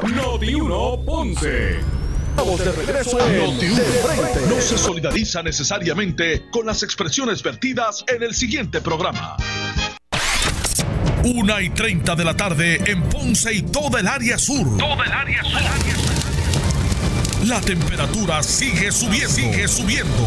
Noti 1 Ponce. Estamos de regreso en Noti No se solidariza necesariamente con las expresiones vertidas en el siguiente programa. Una y 30 de la tarde en Ponce y toda el área sur. Toda el área sur. La temperatura sigue subiendo. Sigue subiendo.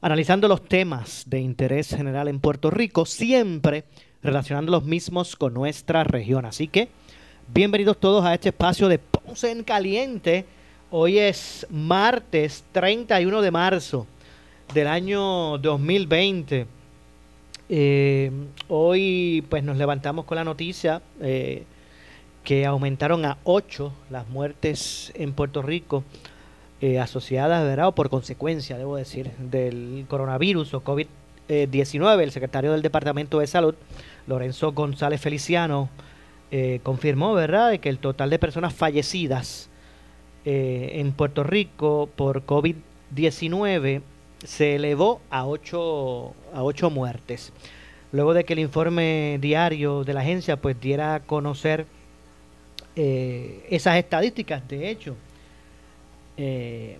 analizando los temas de interés general en Puerto Rico, siempre relacionando los mismos con nuestra región. Así que, bienvenidos todos a este espacio de Ponce en Caliente. Hoy es martes 31 de marzo del año 2020. Eh, hoy pues nos levantamos con la noticia eh, que aumentaron a 8 las muertes en Puerto Rico eh, asociadas, ¿verdad? o por consecuencia, debo decir, del coronavirus o COVID-19. El secretario del Departamento de Salud, Lorenzo González Feliciano, eh, confirmó, ¿verdad?, de que el total de personas fallecidas eh, en Puerto Rico por COVID-19 se elevó a 8, a 8 muertes. Luego de que el informe diario de la agencia pues diera a conocer eh, esas estadísticas, de hecho, eh,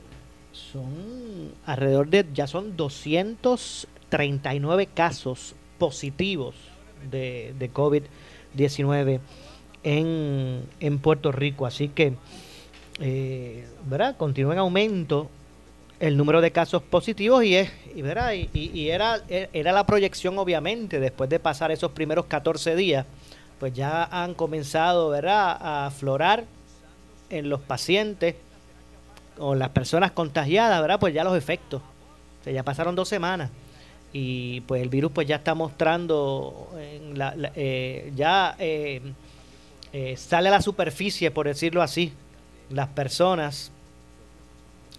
son alrededor de, ya son 239 casos positivos de, de COVID-19 en, en, Puerto Rico. Así que, eh, ¿verdad? Continúa en aumento el número de casos positivos y es y, ¿verdad? y, era, era la proyección obviamente después de pasar esos primeros 14 días pues ya han comenzado ¿verdad? a aflorar en los pacientes o las personas contagiadas, ¿verdad? Pues ya los efectos. O ya pasaron dos semanas y pues el virus pues ya está mostrando en la, eh, ya eh, eh, sale a la superficie por decirlo así las personas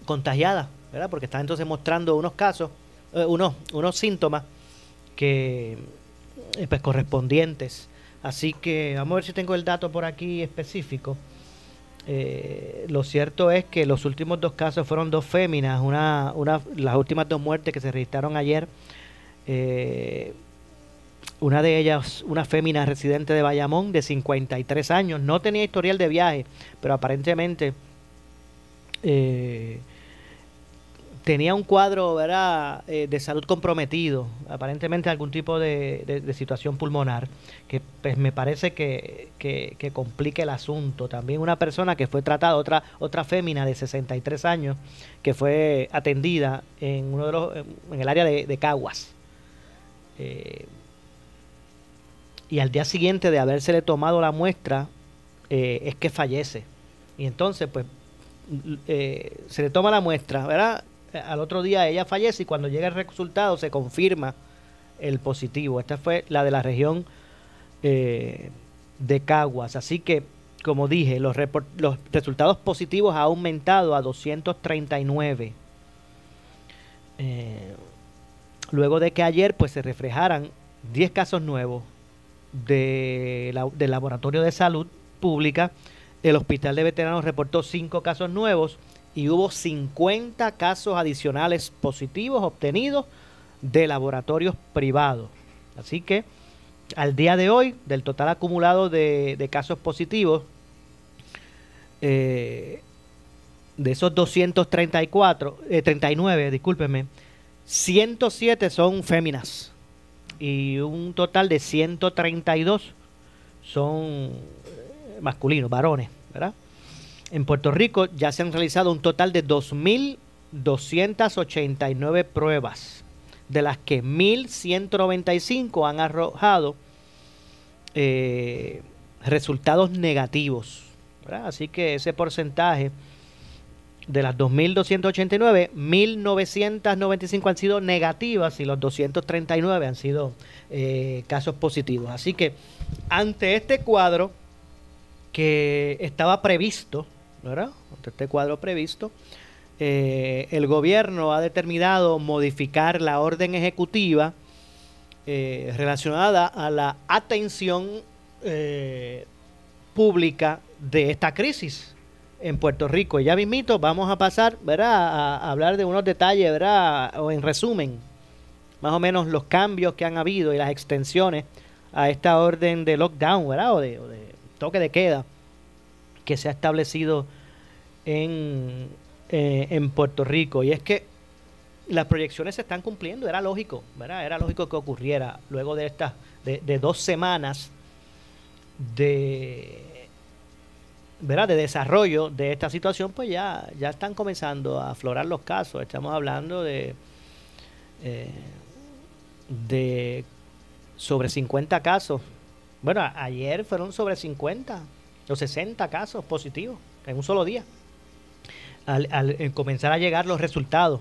contagiadas verdad porque están entonces mostrando unos casos unos unos síntomas que pues correspondientes Así que vamos a ver si tengo el dato por aquí específico. Eh, lo cierto es que los últimos dos casos fueron dos féminas, una, una, las últimas dos muertes que se registraron ayer. Eh, una de ellas, una fémina residente de Bayamón de 53 años, no tenía historial de viaje, pero aparentemente eh, tenía un cuadro ¿verdad? Eh, de salud comprometido, aparentemente algún tipo de, situación pulmonar, que pues, me parece que, que, complica el asunto. También una persona que fue tratada, otra, otra fémina de 63 años, que fue atendida en, uno de los, en el área de, Caguas. Eh, y al día siguiente de habérsele tomado la muestra, eh, es que fallece. Y entonces, pues, se le toma la muestra, ¿verdad? Al otro día ella fallece y cuando llega el resultado se confirma el positivo. Esta fue la de la región eh, de Caguas. Así que, como dije, los, los resultados positivos han aumentado a 239. Eh, luego de que ayer pues se reflejaran 10 casos nuevos de del laboratorio de salud pública, el hospital de veteranos reportó 5 casos nuevos y hubo 50 casos adicionales positivos obtenidos de laboratorios privados. Así que al día de hoy, del total acumulado de, casos positivos, eh, de esos 234, 39, eh, discúlpeme, 107 son féminas y un total de 132 son eh, masculinos, varones, ¿verdad? En Puerto Rico ya se han realizado un total de 2.289 pruebas, de las que 1.195 han arrojado eh, resultados negativos. Así que ese porcentaje de las 2.289, 1.995 han sido negativas y los 239 han sido eh, casos positivos. Así que ante este cuadro, que estaba previsto, ¿verdad? Este cuadro previsto, eh, el gobierno ha determinado modificar la orden ejecutiva eh, relacionada a la atención eh, pública de esta crisis en Puerto Rico. Y ya mismito vamos a pasar, ¿verdad? A, hablar de unos detalles, ¿verdad? O en resumen, más o menos los cambios que han habido y las extensiones a esta orden de lockdown, ¿verdad? O de, o de toque de queda que se ha establecido en, eh, en Puerto Rico. Y es que las proyecciones se están cumpliendo, era lógico, ¿verdad? Era lógico que ocurriera luego de estas, de, de dos semanas de ¿verdad? de desarrollo de esta situación, pues ya, ya están comenzando a aflorar los casos. Estamos hablando de, eh, de sobre 50 casos. Bueno, ayer fueron sobre 50 o 60 casos positivos en un solo día. Al, al comenzar a llegar los resultados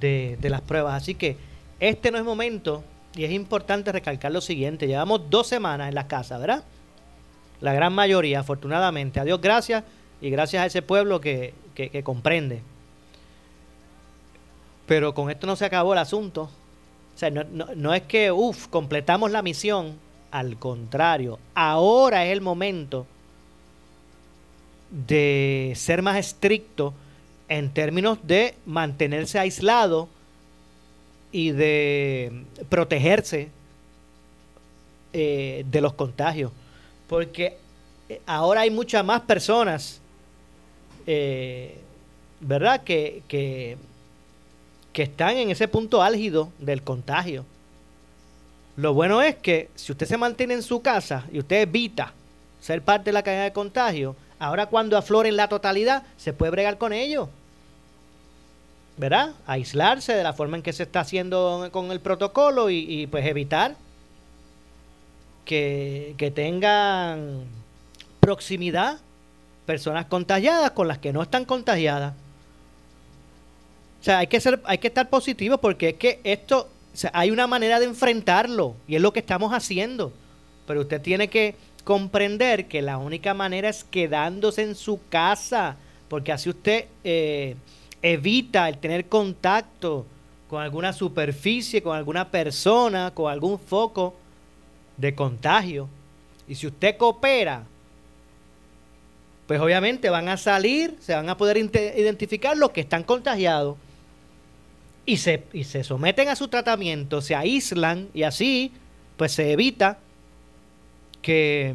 de, de las pruebas. Así que este no es momento, y es importante recalcar lo siguiente, llevamos dos semanas en la casa, ¿verdad? la gran mayoría, afortunadamente. A Dios gracias y gracias a ese pueblo que, comprende. Pero con esto no se acabó el asunto. O sea, no, no es que, uff, completamos la misión. Al contrario, ahora es el momento de ser más estricto en términos de mantenerse aislado y de protegerse eh, de los contagios porque eh, ahora hay muchas más personas, eh, ¿verdad?, que, que, están en ese punto álgido del contagio. Lo bueno es que si usted se mantiene en su casa y usted evita ser parte de la cadena de contagio, ahora cuando afloren la totalidad, se puede bregar con ello. ¿Verdad? Aislarse de la forma en que se está haciendo con el protocolo y, pues evitar que, tengan proximidad personas contagiadas con las que no están contagiadas. O sea, hay que ser, hay que estar positivos porque es que esto, hay una manera de enfrentarlo y es lo que estamos haciendo. Pero usted tiene que comprender que la única manera es quedándose en su casa, porque así usted eh, evita el tener contacto con alguna superficie, con alguna persona, con algún foco de contagio. Y si usted coopera, pues obviamente van a salir, se van a poder identificar los que están contagiados y se, y se someten a su tratamiento, se aíslan y así pues se evita que,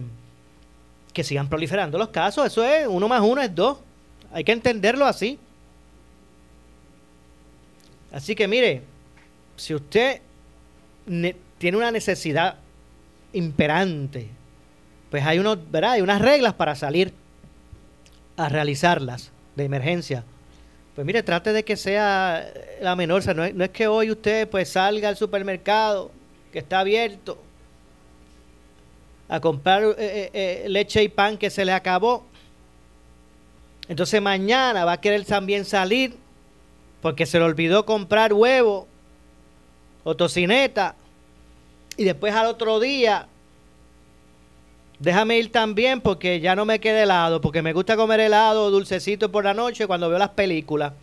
que sigan proliferando los casos. Eso es uno más uno es dos. Hay que entenderlo así. Así que mire, si usted tiene una necesidad imperante. Pues hay, unos, ¿verdad? hay unas reglas para salir a realizarlas de emergencia. Pues mire, trate de que sea la menor. no, es, que hoy usted pues salga al supermercado que está abierto a comprar eh, eh, eh, leche y pan que se le acabó. Entonces mañana va a querer también salir porque se le olvidó comprar huevo o tocineta y después al otro día, déjame ir también porque ya no me quede helado, porque me gusta comer helado dulcecito por la noche cuando veo las películas.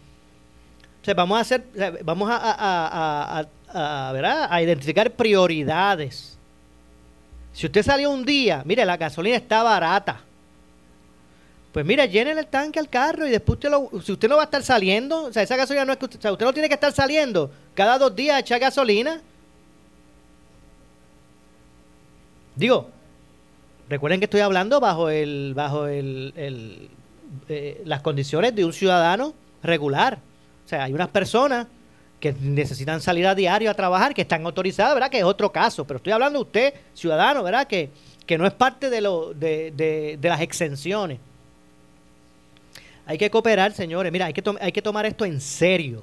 O vamos a hacer, vamos a, a, a, a identificar prioridades. Si usted salió un día, mire, la gasolina está barata. Pues mire, llene el tanque al carro y después usted lo, si usted no va a estar saliendo, o sea, esa gasolina no es que usted, o sea, usted no tiene que estar saliendo cada dos días a echar gasolina. Digo, recuerden que estoy hablando bajo el bajo el, eh, las condiciones de un ciudadano regular. O sea, hay unas personas que necesitan salir a diario a trabajar, que están autorizadas, ¿verdad? Que es otro caso. Pero estoy hablando de usted, ciudadano, ¿verdad? Que, que no es parte de, lo, de, de, de las exenciones. Hay que cooperar, señores. Mira, hay que, hay que tomar esto en serio.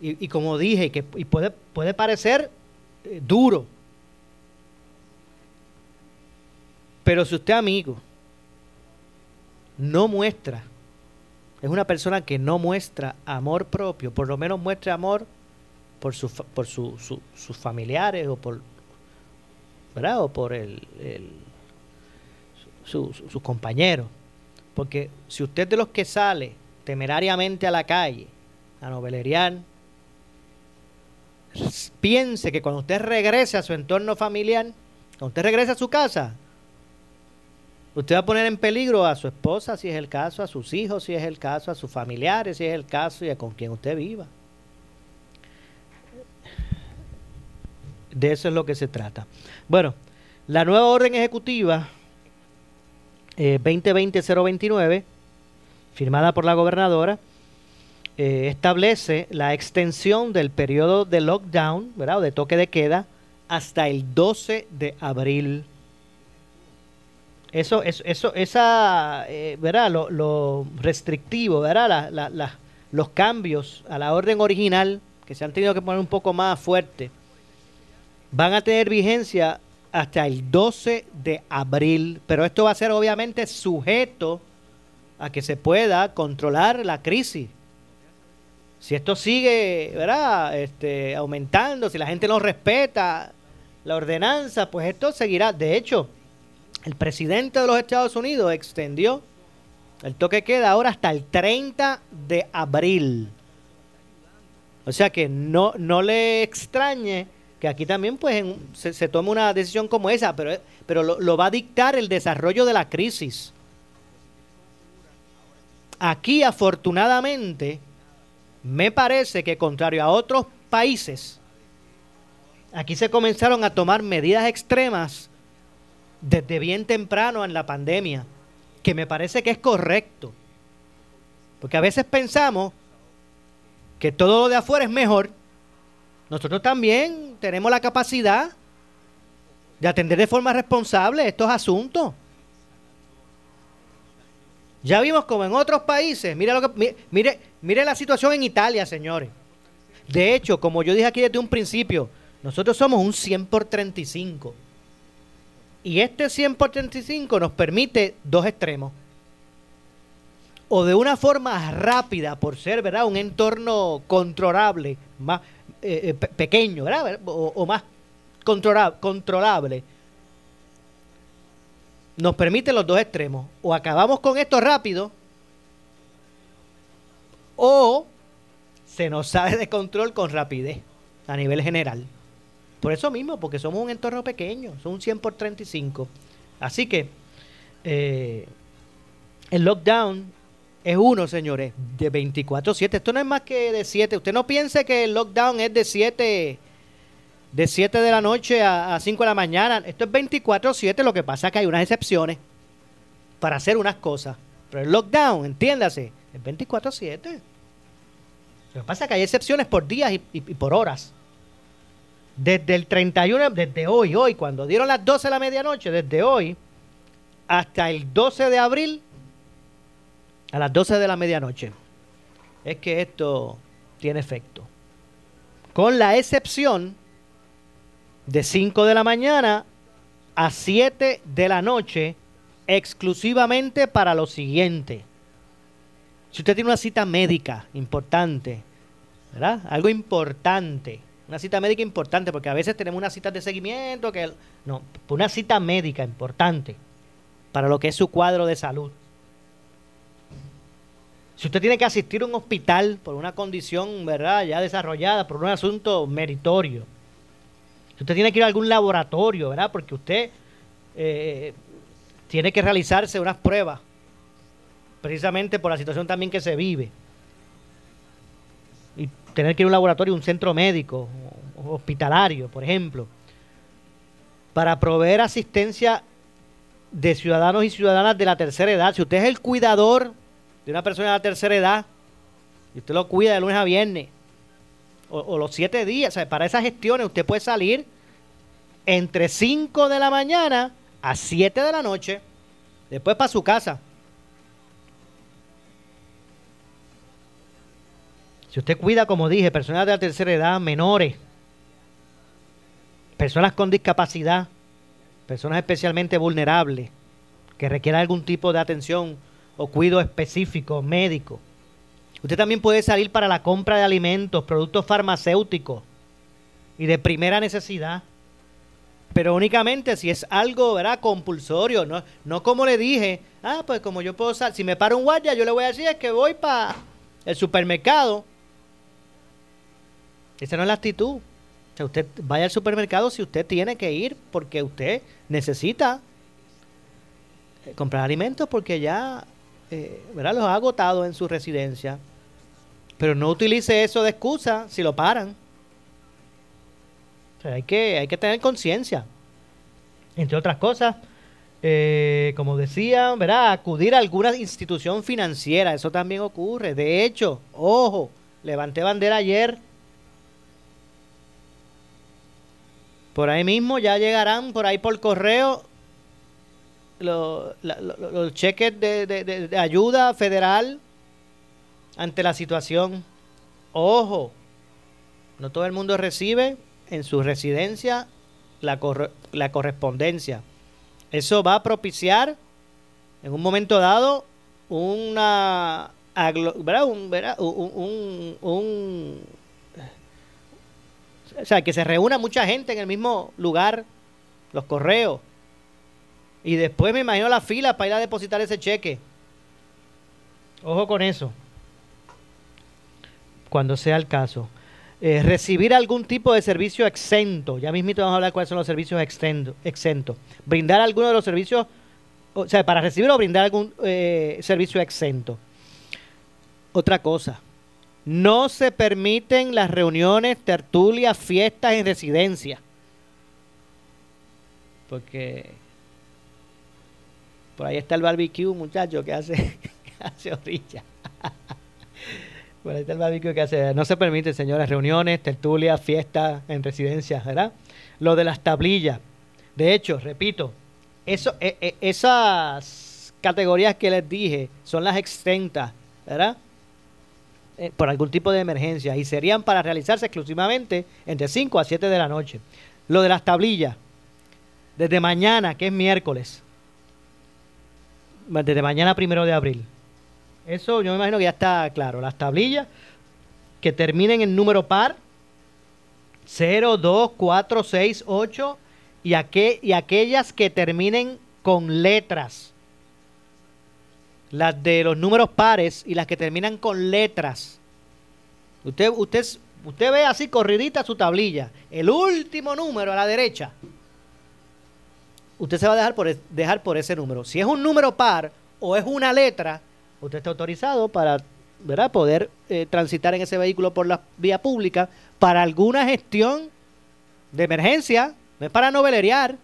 Y, y como dije, que y puede, puede parecer eh, duro, Pero si usted, amigo, no muestra, es una persona que no muestra amor propio, por lo menos muestre amor por, su, por su, sus familiares o por, ¿verdad? O por el, sus compañeros. Porque si usted de los que sale temerariamente a la calle a noveleriar, piense que cuando usted regrese a su entorno familiar, cuando usted regrese a su casa, usted va a poner en peligro a su esposa si es el caso, a sus hijos si es el caso, a sus familiares si es el caso y a con quien usted viva. De eso es lo que se trata. Bueno, la nueva orden ejecutiva 2020-029, eh, firmada por la gobernadora, eh, establece la extensión del periodo de lockdown, ¿verdad? O de toque de queda hasta el 12 de abril. Eso, eso, eso esa, eh, ¿verdad? Lo, restrictivo, ¿verdad? los cambios a la orden original, que se han tenido que poner un poco más fuerte, van a tener vigencia hasta el 12 de abril, pero esto va a ser obviamente sujeto a que se pueda controlar la crisis. Si esto sigue, ¿verdad? Este, aumentando, si la gente no respeta la ordenanza, pues esto seguirá. De hecho, el presidente de los Estados Unidos extendió el toque queda ahora hasta el 30 de abril. O sea que no, no le extrañe que aquí también pues se, tome una decisión como esa, pero, pero lo, va a dictar el desarrollo de la crisis. Aquí afortunadamente me parece que contrario a otros países, aquí se comenzaron a tomar medidas extremas desde bien temprano en la pandemia, que me parece que es correcto. Porque a veces pensamos que todo lo de afuera es mejor nosotros también tenemos la capacidad de atender de forma responsable estos asuntos. Ya vimos como en otros países, mire, lo que, mire, la situación en Italia, señores. De hecho, como yo dije aquí desde un principio, nosotros somos un 100 por 35. Y este 100 por 35 nos permite dos extremos. O de una forma rápida, por ser ¿verdad? un entorno controlable, más, eh, eh, pequeño, O, más controlable, nos permite los dos extremos. O acabamos con esto rápido, o se nos sale de control con rapidez a nivel general. Por eso mismo, porque somos un entorno pequeño, son un 100 por 35. Así que eh, el lockdown es uno, señores, de 24-7. Esto no es más que de 7. Usted no piense que el lockdown es de 7 de 7 de la noche a, 5 de la mañana. Esto es 24-7. Lo que pasa es que hay unas excepciones para hacer unas cosas. Pero el lockdown, entiéndase, es 24-7. Lo que pasa es que hay excepciones por días y, y por horas. Desde el 31, desde hoy, hoy, cuando dieron las 12 de la medianoche, desde hoy hasta el 12 de abril, a las 12 de la medianoche, es que esto tiene efecto. Con la excepción de 5 de la mañana a 7 de la noche, exclusivamente para lo siguiente. Si usted tiene una cita médica importante, ¿verdad? Algo importante, una cita médica importante, porque a veces tenemos una cita de seguimiento, que no, una cita médica importante para lo que es su cuadro de salud. Si usted tiene que asistir a un hospital por una condición, ¿verdad?, ya desarrollada, por un asunto meritorio. Si usted tiene que ir a algún laboratorio, ¿verdad?, porque usted eh, tiene que realizarse unas pruebas, precisamente por la situación también que se vive. Y tener que ir a un laboratorio, un centro médico, hospitalario, por ejemplo, para proveer asistencia de ciudadanos y ciudadanas de la tercera edad. Si usted es el cuidador de una persona de la tercera edad y usted lo cuida de lunes a viernes o, los siete días, para esas gestiones usted puede salir entre 5 de la mañana a 7 de la noche, después para su casa. Si usted cuida, como dije, personas de la tercera edad, menores, personas con discapacidad, personas especialmente vulnerables, que requieran algún tipo de atención o cuido específico médico. Usted también puede salir para la compra de alimentos, productos farmacéuticos y de primera necesidad. pero únicamente si es algo, ¿verdad? Compulsorio, no, no como le dije, ah, pues como yo puedo usar, si me para un guardia, yo le voy a decir es que voy para el supermercado. Esa no es la actitud. O sea, usted vaya al supermercado si usted tiene que ir porque usted necesita eh, comprar alimentos porque ya, eh, ¿verdad? Los ha agotado en su residencia. Pero no utilice eso de excusa si lo paran hay que, hay que tener conciencia. Entre otras cosas, eh, como decía, ¿verdad? acudir a alguna institución financiera, eso también ocurre. De hecho, ojo, levanté bandera ayer. Por ahí mismo ya llegarán, por ahí por correo, los, cheques de, ayuda federal ante la situación. Ojo, no todo el mundo recibe en su residencia la, la correspondencia. Eso va a propiciar en un momento dado una un, un, un, o sea, que se reúna mucha gente en el mismo lugar, los correos. Y después me imagino la fila para ir a depositar ese cheque. Ojo con eso. Cuando sea el caso. Eh, recibir algún tipo de servicio exento. Ya mismito vamos a hablar cuáles son los servicios exentos. Brindar alguno de los servicios, o sea, para recibir o brindar algún eh, servicio exento. Otra cosa, no se permiten las reuniones, tertulias, fiestas en residencia. Porque por ahí está el barbecue, muchacho, que hace, hace orilla. que No se permite, señores, reuniones, tertulias, fiestas en residencias, ¿verdad? Lo de las tablillas. De hecho, repito, eso, e, e, esas categorías que les dije son las extentas, ¿verdad? Eh, por algún tipo de emergencia y serían para realizarse exclusivamente entre 5 a 7 de la noche. Lo de las tablillas, desde mañana, que es miércoles, desde mañana primero de abril, eso yo me imagino que ya está claro. Las tablillas que terminen en número par, 0, 2, 4, 6, 8, y, y aquellas que terminen con letras. Las de los números pares y las que terminan con letras. Usted, usted, usted ve así corridita su tablilla. El último número a la derecha. Usted se va a dejar por, dejar por ese número. Si es un número par o es una letra, usted está autorizado para poder eh, transitar en ese vehículo por la vía pública para alguna gestión de emergencia, no es para novelerear,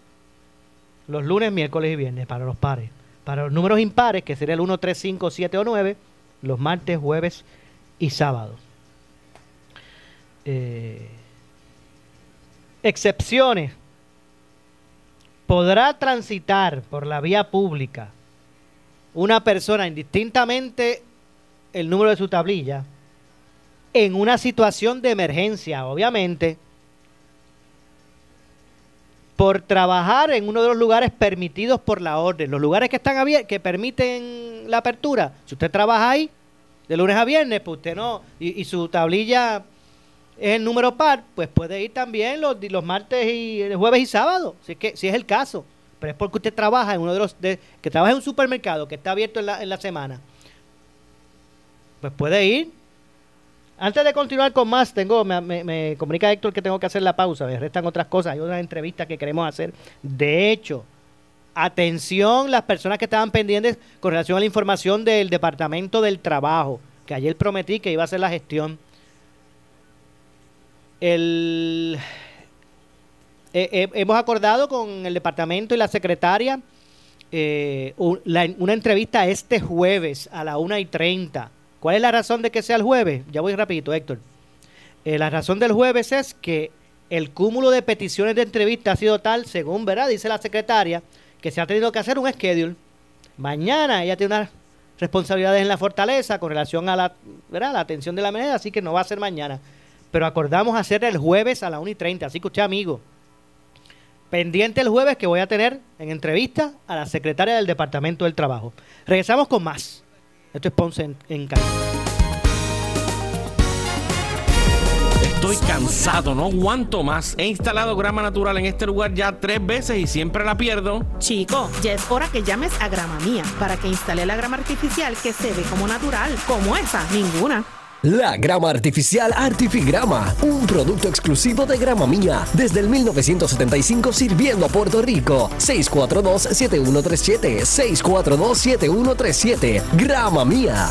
los lunes, miércoles y viernes, para los pares. Para los números impares, que sería el 1, 3, 5, 7 o 9, los martes, jueves y sábados. Eh, excepciones. Podrá transitar por la vía pública una persona, indistintamente el número de su tablilla, en una situación de emergencia, obviamente, por trabajar en uno de los lugares permitidos por la orden, los lugares que están abiertos, que permiten la apertura. Si usted trabaja ahí de lunes a viernes, pues usted no, y, su tablilla es el número par, pues puede ir también los, los martes y jueves y sábados, si es que si es el caso pero es porque usted trabaja en uno de los que trabaja en un supermercado que está abierto en la, en la semana, pues puede ir. Antes de continuar con más, tengo me, me, comunica Héctor que tengo que hacer la pausa, restan otras cosas, hay otras entrevistas que queremos hacer. De hecho, atención las personas que estaban pendientes con relación a la información del Departamento del Trabajo, que ayer prometí que iba a hacer la gestión. Eh, eh, hemos acordado con el departamento y la secretaria eh, una entrevista este jueves a la 1 y 30. ¿Cuál es la razón de que sea el jueves? Ya voy rapidito, Héctor. la razón del jueves es que el cúmulo de peticiones de entrevista ha sido tal, según ¿verdad? dice la secretaria, que se ha tenido que hacer un schedule. Mañana ella tiene unas responsabilidades en la fortaleza con relación a la, ¿verdad? la atención de la medida, así que no va a ser mañana. Pero acordamos hacer el jueves a la 1 y 30, así que usted, amigo, Pendiente el jueves que voy a tener en entrevista a la secretaria del Departamento del Trabajo. Regresamos con más. Esto es Ponce en, en Estoy cansado, no aguanto más. He instalado grama natural en este lugar ya tres veces y siempre la pierdo. Chico, ya es hora que llames a Grama Mía para que instale la grama artificial que se ve como natural. Como esa, ninguna. La grama artificial Artifigrama, un producto exclusivo de Grama Mía, desde el 1975 sirviendo a Puerto Rico. 642-7137, 642-7137, Grama Mía.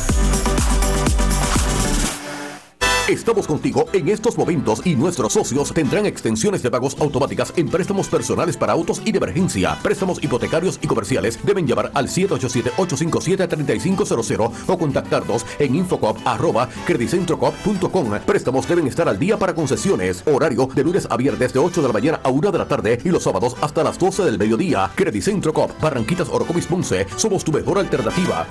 Estamos contigo en estos momentos y nuestros socios tendrán extensiones de pagos automáticas en préstamos personales para autos y de emergencia. Préstamos hipotecarios y comerciales deben llamar al 787-857-3500 o contactarnos en infocop.com. Préstamos deben estar al día para concesiones. Horario de lunes a viernes de 8 de la mañana a 1 de la tarde y los sábados hasta las 12 del mediodía. Credicentro Cop, Barranquitas Orocovis Ponce. Somos tu mejor alternativa.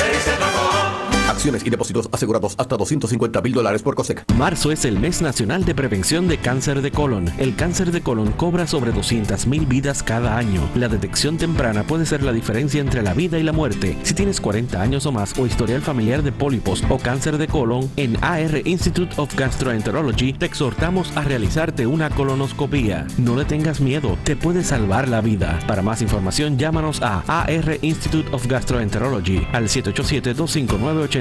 Acciones y depósitos asegurados hasta 250 mil dólares por COSEC. Marzo es el mes nacional de prevención de cáncer de colon. El cáncer de colon cobra sobre 200 mil vidas cada año. La detección temprana puede ser la diferencia entre la vida y la muerte. Si tienes 40 años o más o historial familiar de pólipos o cáncer de colon, en AR Institute of Gastroenterology te exhortamos a realizarte una colonoscopia. No le tengas miedo, te puede salvar la vida. Para más información, llámanos a AR Institute of Gastroenterology al 787 259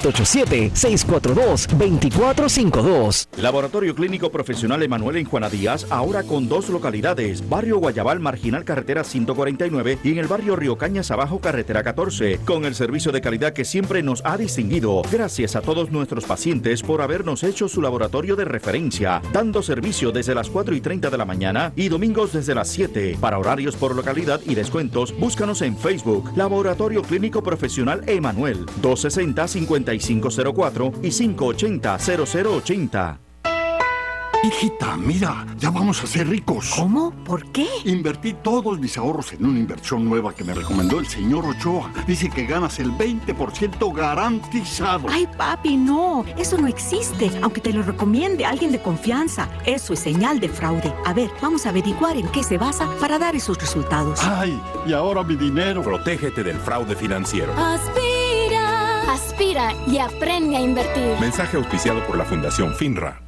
787-642-2452. Laboratorio Clínico Profesional Emanuel en Juana Díaz, ahora con dos localidades, Barrio Guayabal Marginal Carretera 149 y en el barrio Río Cañas Abajo Carretera 14, con el servicio de calidad que siempre nos ha distinguido. Gracias a todos nuestros pacientes por habernos hecho su laboratorio de referencia, dando servicio desde las 4 y 30 de la mañana y domingos desde las 7. Para horarios por localidad y descuentos, búscanos en Facebook, Laboratorio Clínico Profesional Emanuel, 260 5504 y 580-0080. Hijita, mira, ya vamos a ser ricos. ¿Cómo? ¿Por qué? Invertí todos mis ahorros en una inversión nueva que me recomendó el señor Ochoa. Dice que ganas el 20% garantizado. Ay, papi, no. Eso no existe. Aunque te lo recomiende alguien de confianza. Eso es señal de fraude. A ver, vamos a averiguar en qué se basa para dar esos resultados. Ay, y ahora mi dinero. Protégete del fraude financiero. Aspira. Aspira y aprende a invertir. Mensaje auspiciado por la Fundación FINRA.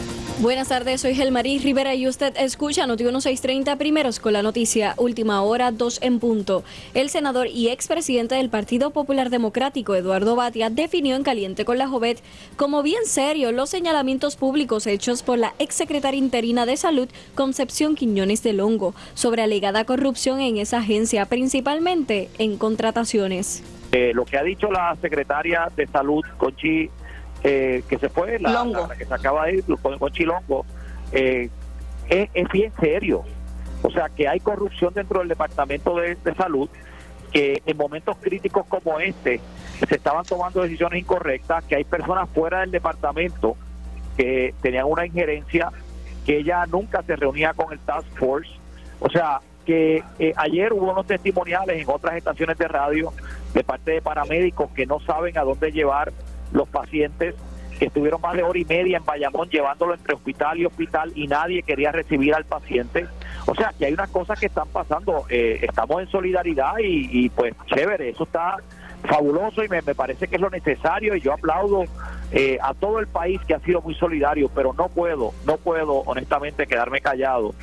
Buenas tardes, soy Gelmarí Rivera y usted escucha Noti 1630 primeros con la noticia Última Hora 2 en punto. El senador y expresidente del Partido Popular Democrático, Eduardo Batia, definió en Caliente con la Jovet como bien serio los señalamientos públicos hechos por la exsecretaria interina de Salud, Concepción Quiñones de Longo, sobre alegada corrupción en esa agencia, principalmente en contrataciones. Eh, lo que ha dicho la secretaria de Salud, Conchi eh, que se fue, la, la, que se acaba de ir, con, con Chilongo, eh, es, es, bien serio. O sea, que hay corrupción dentro del Departamento de, de, Salud, que en momentos críticos como este se estaban tomando decisiones incorrectas, que hay personas fuera del departamento que tenían una injerencia, que ella nunca se reunía con el Task Force. O sea, que eh, ayer hubo unos testimoniales en otras estaciones de radio de parte de paramédicos que no saben a dónde llevar los pacientes que estuvieron más de hora y media en Bayamón llevándolo entre hospital y hospital y nadie quería recibir al paciente. O sea, que hay unas cosas que están pasando. Eh, estamos en solidaridad y, pues chévere, eso está fabuloso y me, me, parece que es lo necesario y yo aplaudo eh, a todo el país que ha sido muy solidario, pero no puedo, no puedo honestamente quedarme callado.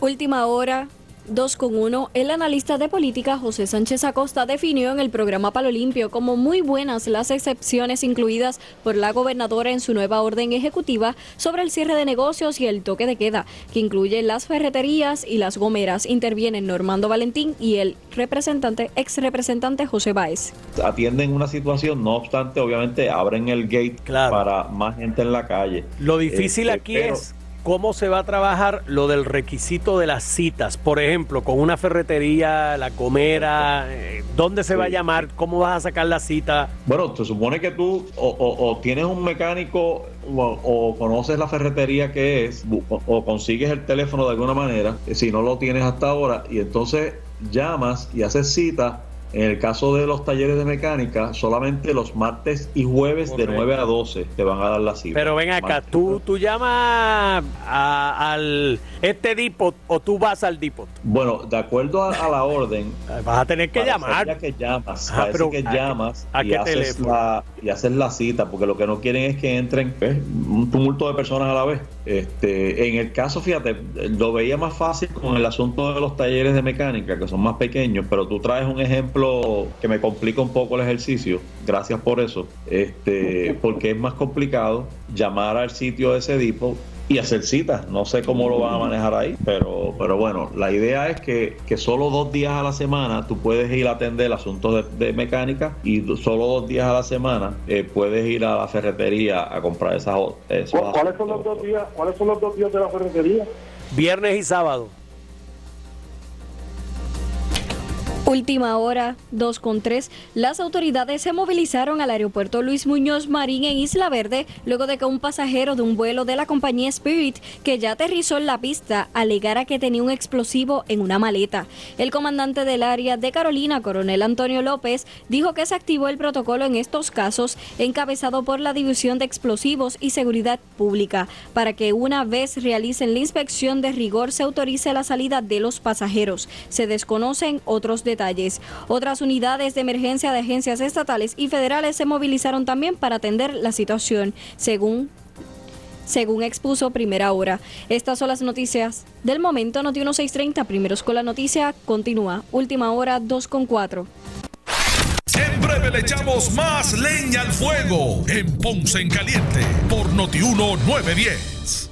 Última hora, 2 con 1, el analista de política José Sánchez Acosta definió en el programa Palo Limpio como muy buenas las excepciones incluidas por la gobernadora en su nueva orden ejecutiva sobre el cierre de negocios y el toque de queda, que incluye las ferreterías y las gomeras. Intervienen Normando Valentín y el representante, ex representante José Báez. Atienden una situación, no obstante, obviamente abren el gate para más gente en la calle. Lo difícil este, aquí es ¿Cómo se va a trabajar lo del requisito de las citas? Por ejemplo, con una ferretería, la comera, eh, ¿dónde se va a llamar? ¿Cómo vas a sacar la cita? Bueno, se supone que tú o, tienes un mecánico o, conoces la ferretería que es o, consigues el teléfono de alguna manera, si no lo tienes hasta ahora, y entonces llamas y haces cita en el caso de los talleres de mecánica, solamente los martes y jueves de 9 a 12 te van a dar la cita. Pero ven acá, tú, tú llamas al este depot o tú vas al depot. Bueno, de acuerdo a, la orden, vas a tener que llamar. que llamas, ah, parece que llamas y, haces la, y haces la cita, porque lo que no quieren es que entren pues, un tumulto de personas a la vez. Este, en el caso, fíjate, lo veía más fácil con el asunto de los talleres de mecánica, que son más pequeños, pero tú traes un ejemplo que me complica un poco el ejercicio, gracias por eso, este, porque es más complicado llamar al sitio de ese tipo y hacer citas. No sé cómo lo van a manejar ahí, pero, pero bueno, la idea es que, que solo dos días a la semana tú puedes ir a atender asuntos de, de mecánica y solo dos días a la semana eh, puedes ir a la ferretería a comprar esas, ¿Cuáles son los dos días? ¿Cuáles son los dos días de la ferretería? Viernes y sábado. Última hora, 2 con 3. Las autoridades se movilizaron al aeropuerto Luis Muñoz Marín en Isla Verde luego de que un pasajero de un vuelo de la compañía Spirit, que ya aterrizó en la pista, alegara que tenía un explosivo en una maleta. El comandante del área de Carolina, coronel Antonio López, dijo que se activó el protocolo en estos casos, encabezado por la División de Explosivos y Seguridad Pública, para que una vez realicen la inspección de rigor se autorice la salida de los pasajeros. Se desconocen otros detalles otras unidades de emergencia de agencias estatales y federales se movilizaron también para atender la situación, según según expuso Primera Hora. Estas son las noticias del momento. Noti 1630, primeros con la noticia, continúa. Última hora, 2 con 4. En breve le echamos más leña al fuego en Ponce en Caliente por Noti 910.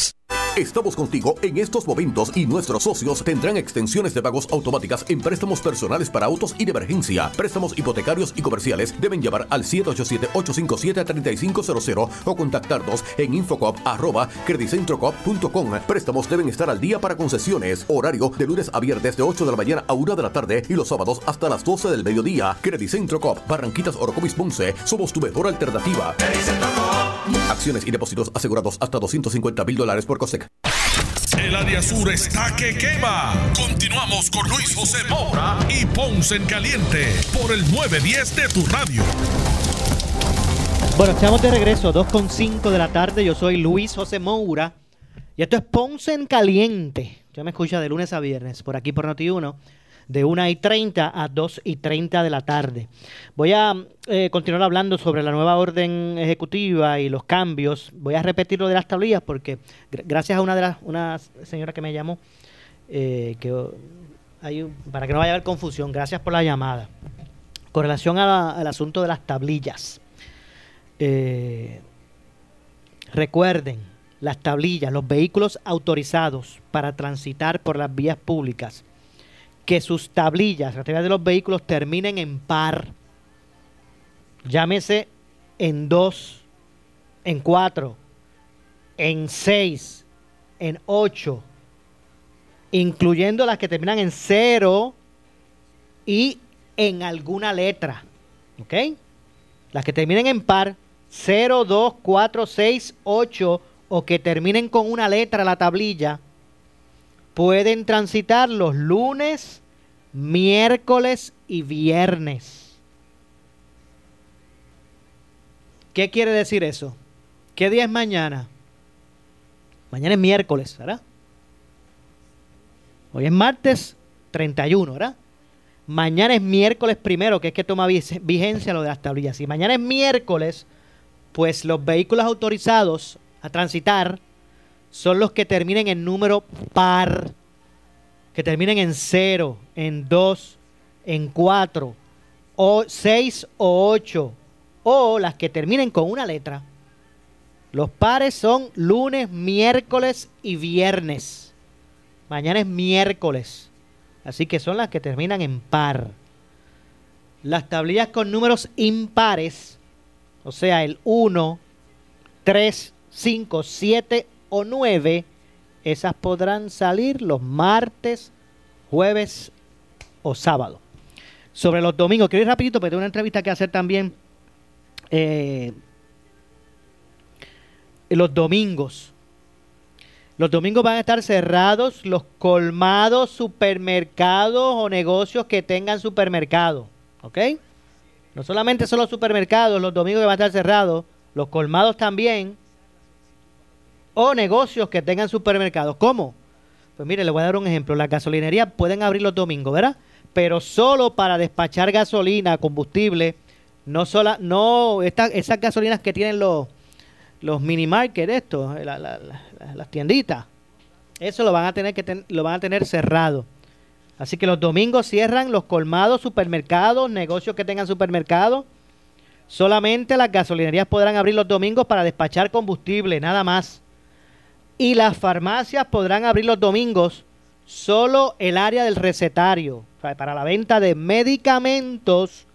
642 2452. Estamos contigo en estos momentos y nuestros socios tendrán extensiones de pagos automáticas en préstamos personales para autos y de emergencia. Préstamos hipotecarios y comerciales deben llamar al 787-857-3500 o contactarnos en infocop Préstamos deben estar al día para concesiones. Horario de lunes a viernes de 8 de la mañana a 1 de la tarde y los sábados hasta las 12 del mediodía. Credicentro Cop, Barranquitas Orocovis Ponce. Somos tu mejor alternativa. Acciones y depósitos asegurados hasta 250 mil dólares por COSEC. El área sur está que quema. Continuamos con Luis José Moura y Ponce en Caliente por el 910 de tu radio. Bueno, estamos de regreso, 2.5 de la tarde. Yo soy Luis José Moura y esto es Ponce en Caliente. Ya me escucha de lunes a viernes por aquí por Noti1 de 1 y 30 a 2 y 30 de la tarde. Voy a eh, continuar hablando sobre la nueva orden ejecutiva y los cambios. Voy a repetir lo de las tablillas porque gracias a una de las una señora que me llamó, eh, que hay, para que no vaya a haber confusión, gracias por la llamada. Con relación al asunto de las tablillas. Eh, recuerden, las tablillas, los vehículos autorizados para transitar por las vías públicas que sus tablillas, las tablillas de los vehículos terminen en par. Llámese en 2, en 4, en 6, en 8, incluyendo las que terminan en 0 y en alguna letra. ¿Ok? Las que terminen en par, 0, 2, 4, 6, 8 o que terminen con una letra la tablilla, pueden transitar los lunes, miércoles y viernes. ¿Qué quiere decir eso? ¿Qué día es mañana? Mañana es miércoles, ¿verdad? Hoy es martes 31, ¿verdad? Mañana es miércoles primero, que es que toma vigencia lo de las tablillas. Si mañana es miércoles, pues los vehículos autorizados a transitar son los que terminen en número par, que terminen en 0, en 2, en 4, o 6 o 8, o las que terminen con una letra. Los pares son lunes, miércoles y viernes. Mañana es miércoles. Así que son las que terminan en par. Las tablillas con números impares, o sea, el 1, 3, 5, 7 o 9, esas podrán salir los martes, jueves o sábado. Sobre los domingos, quiero ir rapidito porque tengo una entrevista que hacer también. Eh, los domingos. Los domingos van a estar cerrados los colmados, supermercados o negocios que tengan supermercado. ¿Ok? No solamente son los supermercados los domingos que van a estar cerrados, los colmados también. O negocios que tengan supermercados. ¿Cómo? Pues mire, le voy a dar un ejemplo. Las gasolinerías pueden abrir los domingos, ¿verdad? Pero solo para despachar gasolina, combustible. No, sola, no esas gasolinas que tienen los los mini markets estos, eh, las tienditas, eso lo van a tener que lo van a tener cerrado. Así que los domingos cierran los colmados, supermercados, negocios que tengan supermercados. Solamente las gasolinerías podrán abrir los domingos para despachar combustible, nada más. Y las farmacias podrán abrir los domingos solo el área del recetario, para la venta de medicamentos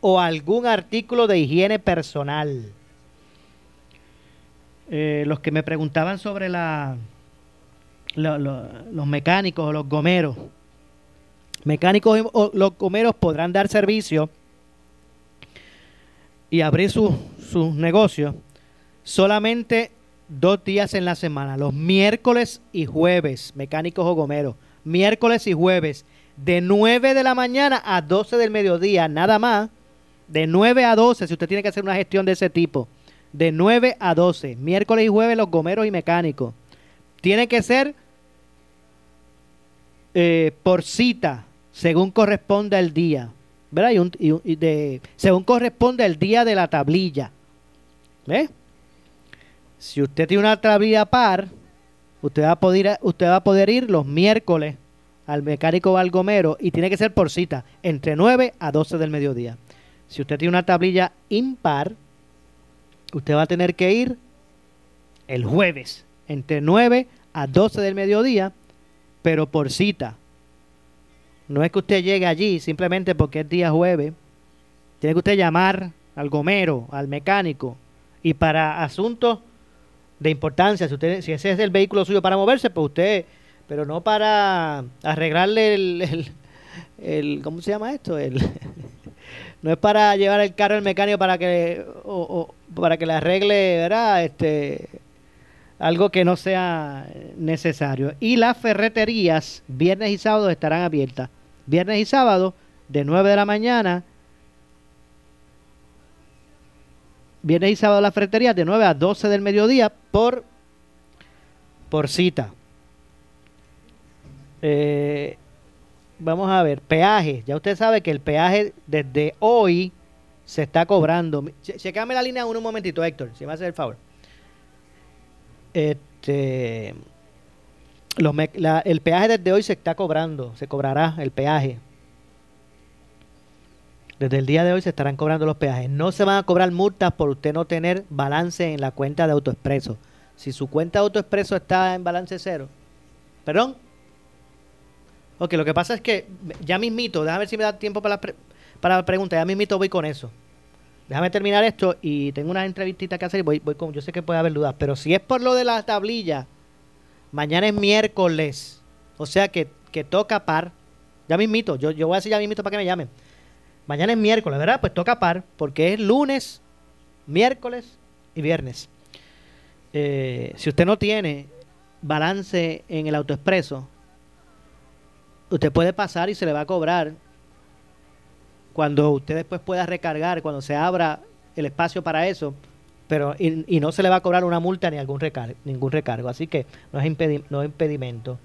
o algún artículo de higiene personal. Eh, los que me preguntaban sobre la, los mecánicos o los gomeros. Mecánicos o los gomeros podrán dar servicio y abrir sus negocios solamente dos días en la semana, los miércoles y jueves, mecánicos o gomeros, miércoles y jueves, de 9 de la mañana a 12 del mediodía, nada más, de 9 a 12, si usted tiene que hacer una gestión de ese tipo de 9 a 12. Miércoles y jueves los gomeros y mecánicos. Tiene que ser eh, por cita, según corresponda el día. ¿Verdad? Y, de, según corresponde el día de la tablilla. ¿Ve? Si usted tiene una tablilla par, usted va a poder, usted va a poder ir los miércoles al mecánico o al gomero y tiene que ser por cita, entre 9 a 12 del mediodía. Si usted tiene una tablilla impar, usted va a tener que ir el jueves, entre 9 a 12 del mediodía, pero por cita. No es que usted llegue allí simplemente porque es día jueves. Tiene que usted llamar al gomero, al mecánico. Y para asuntos de importancia, si, usted, si ese es el vehículo suyo para moverse, pues usted, pero no para arreglarle el, el, ¿cómo se llama esto? El, no es para llevar el carro al mecánico para que o, para que le arregle, ¿verdad? Este algo que no sea necesario. Y las ferreterías viernes y sábado estarán abiertas. Viernes y sábado de 9 de la mañana. Viernes y sábado las ferreterías de 9 a 12 del mediodía por por cita. Eh, vamos a ver, peaje. Ya usted sabe que el peaje desde hoy se está cobrando. Checame la línea uno un momentito, Héctor, si me hace el favor. Este, el peaje desde hoy se está cobrando, se cobrará el peaje. Desde el día de hoy se estarán cobrando los peajes. No se van a cobrar multas por usted no tener balance en la cuenta de AutoExpreso. Si su cuenta de AutoExpreso está en balance cero, perdón, Ok, lo que pasa es que ya mismito, déjame ver si me da tiempo para la, para la pregunta, ya mismito voy con eso. Déjame terminar esto y tengo una entrevistita que hacer y voy, voy con, yo sé que puede haber dudas, pero si es por lo de la tablilla, mañana es miércoles, o sea que, que toca par, ya mismito, yo, yo voy a decir ya mismito para que me llamen. Mañana es miércoles, ¿verdad? Pues toca par, porque es lunes, miércoles y viernes. Eh, si usted no tiene balance en el autoexpreso, usted puede pasar y se le va a cobrar cuando usted después pueda recargar, cuando se abra el espacio para eso, pero y, no se le va a cobrar una multa ni algún recargo, ningún recargo, así que no es, no es impedimento.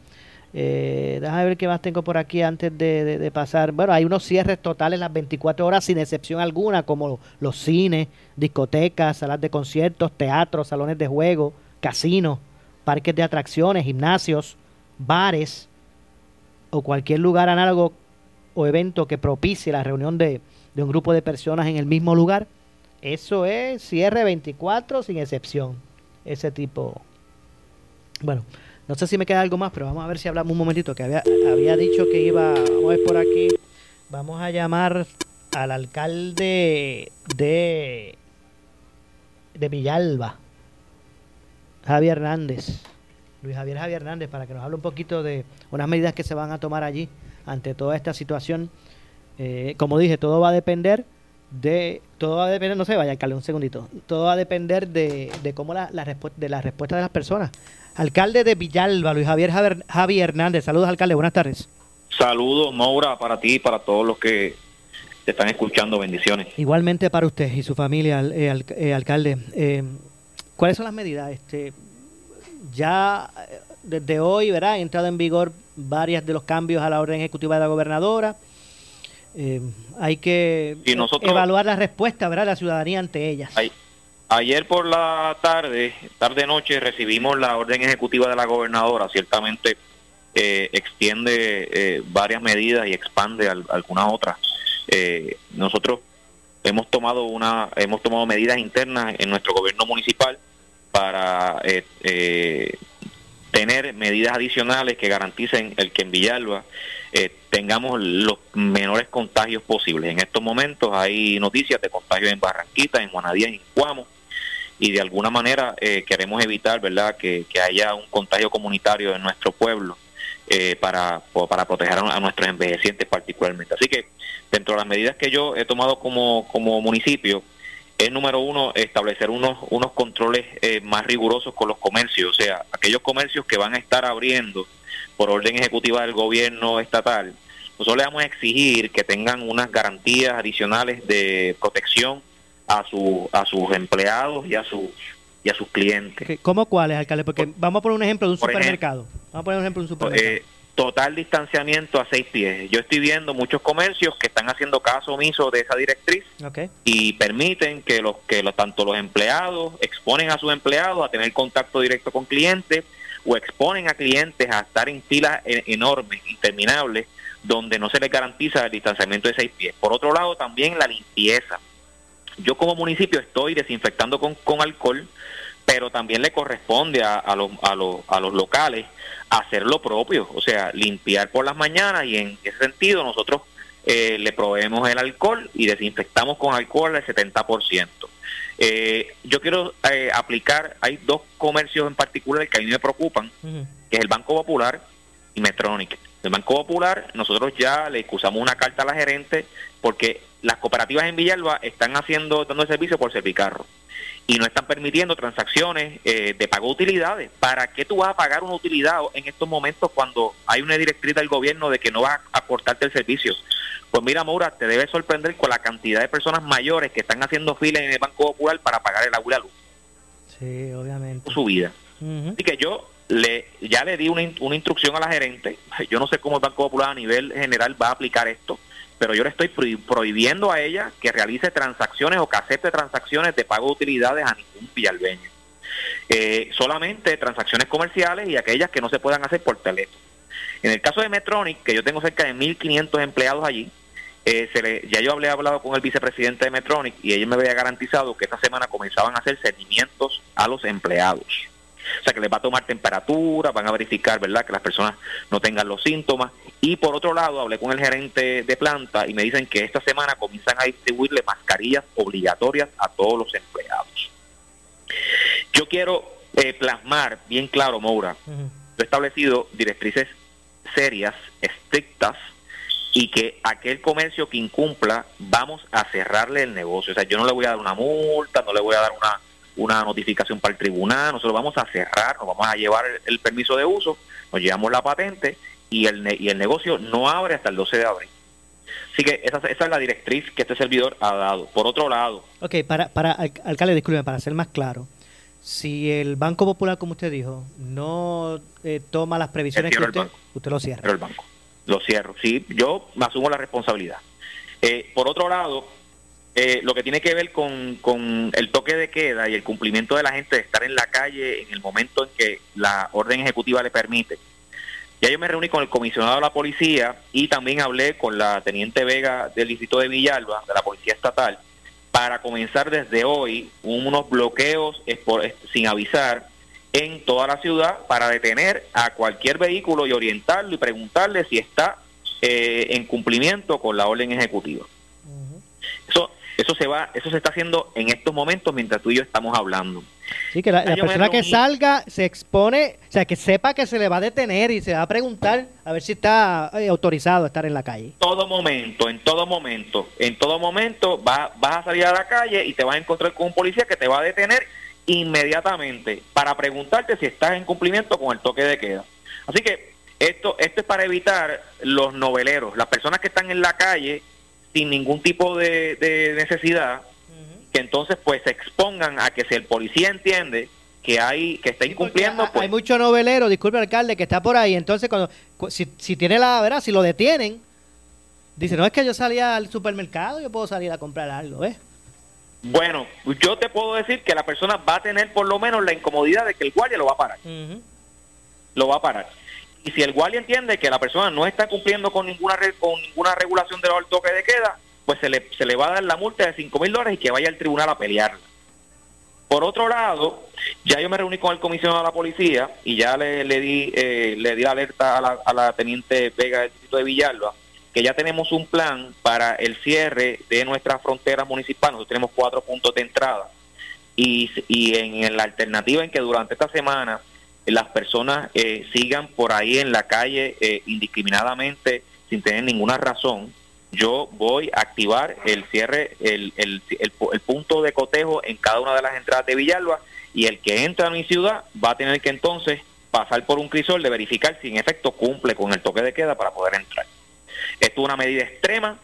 Eh, déjame ver qué más tengo por aquí antes de, pasar. Bueno, hay unos cierres totales las 24 horas sin excepción alguna, como los cines, discotecas, salas de conciertos, teatros, salones de juego, casinos, parques de atracciones, gimnasios, bares o cualquier lugar análogo o evento que propicie la reunión de, de un grupo de personas en el mismo lugar. Eso es cierre 24 sin excepción. Ese tipo. Bueno, no sé si me queda algo más, pero vamos a ver si hablamos un momentito, que había, había dicho que iba, vamos por aquí, vamos a llamar al alcalde de, de Villalba, Javier Hernández, Luis Javier Javier Hernández, para que nos hable un poquito de unas medidas que se van a tomar allí ante toda esta situación. Eh, como dije, todo va a depender de todo va a depender, no sé, vaya alcalde, un segundito. Todo va a depender de, de cómo la, la de la respuesta de las personas. Alcalde de Villalba, Luis Javier Javier Hernández. Saludos, alcalde. Buenas tardes. Saludos, Maura, para ti y para todos los que te están escuchando. Bendiciones. Igualmente para usted y su familia, eh, eh, alcalde. Eh, ¿Cuáles son las medidas? Este, ya desde hoy, ¿verdad? Han entrado en vigor varias de los cambios a la orden ejecutiva de la gobernadora. hay que evaluar la respuesta, ¿verdad? De la ciudadanía ante ellas. Ayer por la tarde, tarde-noche, recibimos la orden ejecutiva de la gobernadora. Ciertamente eh, extiende eh, varias medidas y expande algunas otras. Eh, nosotros hemos tomado una, hemos tomado medidas internas en nuestro gobierno municipal para tener medidas adicionales que garanticen el que en Villalba tengamos los menores contagios posibles. En estos momentos hay noticias de contagios en Barranquita, en Juanadía, en Cuamo y de alguna manera eh, queremos evitar verdad que, haya un contagio comunitario en nuestro pueblo eh, para, para proteger a, nuestros envejecientes particularmente. Así que dentro de las medidas que yo he tomado como, como municipio, es número uno establecer unos, unos controles eh, más rigurosos con los comercios, o sea, aquellos comercios que van a estar abriendo por orden ejecutiva del gobierno estatal, nosotros le vamos a exigir que tengan unas garantías adicionales de protección a, su, a sus empleados y a sus y a sus clientes. ¿Cómo cuáles, alcalde? Porque vamos a poner un ejemplo de un supermercado. vamos a poner un ejemplo de un supermercado. Eh, total distanciamiento a seis pies. Yo estoy viendo muchos comercios que están haciendo caso omiso de esa directriz y permiten que los que los, tanto los empleados exponen a sus empleados a tener contacto directo con clientes o exponen a clientes a estar en filas e, enormes, interminables, donde no se les garantiza el distanciamiento de seis pies. Por otro lado, también la limpieza yo como municipio estoy desinfectando con, con alcohol, pero también le corresponde a, a, los, a, los, a los locales hacer lo propio, o sea, limpiar por las mañanas y en ese sentido nosotros eh, le proveemos el alcohol y desinfectamos con alcohol el 70%. Eh, yo quiero eh, aplicar, hay dos comercios en particular que a mí me preocupan, que es el Banco Popular y Metronic. El Banco Popular, nosotros ya le excusamos una carta a la gerente porque las cooperativas en Villalba están haciendo, dando el servicio por Servicarro y no están permitiendo transacciones eh, de pago de utilidades. ¿Para qué tú vas a pagar una utilidad en estos momentos cuando hay una directriz del gobierno de que no va a cortarte el servicio? Pues mira, Maura, te debe sorprender con la cantidad de personas mayores que están haciendo fila en el Banco Popular para pagar el agua y la luz. Sí, obviamente. Su vida. Así que yo le ya le di una, una instrucción a la gerente. Yo no sé cómo el Banco Popular a nivel general va a aplicar esto pero yo le estoy prohibiendo a ella que realice transacciones o que acepte transacciones de pago de utilidades a ningún villalbeño. Eh, solamente transacciones comerciales y aquellas que no se puedan hacer por teléfono. En el caso de Metronic, que yo tengo cerca de 1.500 empleados allí, eh, se le, ya yo hablé hablado con el vicepresidente de Metronic y ella me había garantizado que esta semana comenzaban a hacer seguimientos a los empleados. O sea, que les va a tomar temperatura, van a verificar, ¿verdad?, que las personas no tengan los síntomas. Y por otro lado, hablé con el gerente de planta y me dicen que esta semana comienzan a distribuirle mascarillas obligatorias a todos los empleados. Yo quiero eh, plasmar bien claro, Moura, he establecido directrices serias, estrictas, y que aquel comercio que incumpla, vamos a cerrarle el negocio. O sea, yo no le voy a dar una multa, no le voy a dar una, una notificación para el tribunal, nosotros vamos a cerrar, nos vamos a llevar el, permiso de uso, nos llevamos la patente y el, y el negocio no abre hasta el 12 de abril. Así que esa, esa, es la directriz que este servidor ha dado. Por otro lado... Ok, para, para alcalde, disculpe, para ser más claro, si el Banco Popular, como usted dijo, no eh, toma las previsiones que usted, usted lo cierra. el banco. Lo cierro. Sí, yo me asumo la responsabilidad. Eh, por otro lado, eh, lo que tiene que ver con, con el toque de queda y el cumplimiento de la gente de estar en la calle en el momento en que la orden ejecutiva le permite. Ya yo me reuní con el comisionado de la policía y también hablé con la teniente Vega del distrito de Villalba, de la policía estatal, para comenzar desde hoy unos bloqueos sin avisar en toda la ciudad para detener a cualquier vehículo y orientarlo y preguntarle si está eh, en cumplimiento con la orden ejecutiva. Eso se va, eso se está haciendo en estos momentos mientras tú y yo estamos hablando. Sí, que la, persona que salga se expone, o sea, que sepa que se le va a detener y se va a preguntar a ver si está eh, autorizado a estar en la calle. Todo momento, en todo momento, en todo momento vas a salir a la calle y te vas a encontrar con un policía que te va a detener inmediatamente para preguntarte si estás en cumplimiento con el toque de queda. Así que esto, esto es para evitar los noveleros, las personas que están en la calle sin ningún tipo de, necesidad, que entonces pues se expongan a que si el policía entiende que hay que está incumpliendo pues hay mucho novelero disculpe alcalde que está por ahí entonces cuando si, tiene la verdad si lo detienen dice no es que yo salía al supermercado yo puedo salir a comprar algo ¿ves? Bueno, yo te puedo decir que la persona va a tener por lo menos la incomodidad de que el guardia lo va a parar. Lo va a parar. Y si el guardia entiende que la persona no está cumpliendo con ninguna con ninguna regulación del toque de queda, pues se le, se le va a dar la multa de 5 mil dólares y que vaya al tribunal a pelearla. Por otro lado, ya yo me reuní con el comisionado de la policía y ya le, le di eh, le di alerta a la, a la teniente Vega del distrito de Villalba que ya tenemos un plan para el cierre de nuestra frontera municipal. Nosotros tenemos cuatro puntos de entrada. Y, y en, la alternativa en que durante esta semana las personas eh, sigan por ahí en la calle eh, indiscriminadamente sin tener ninguna razón, yo voy a activar el cierre, el, el, el, el, punto de cotejo en cada una de las entradas de Villalba y el que entra a mi ciudad va a tener que entonces pasar por un crisol de verificar si en efecto cumple con el toque de queda para poder entrar. Esto es una medida extrema,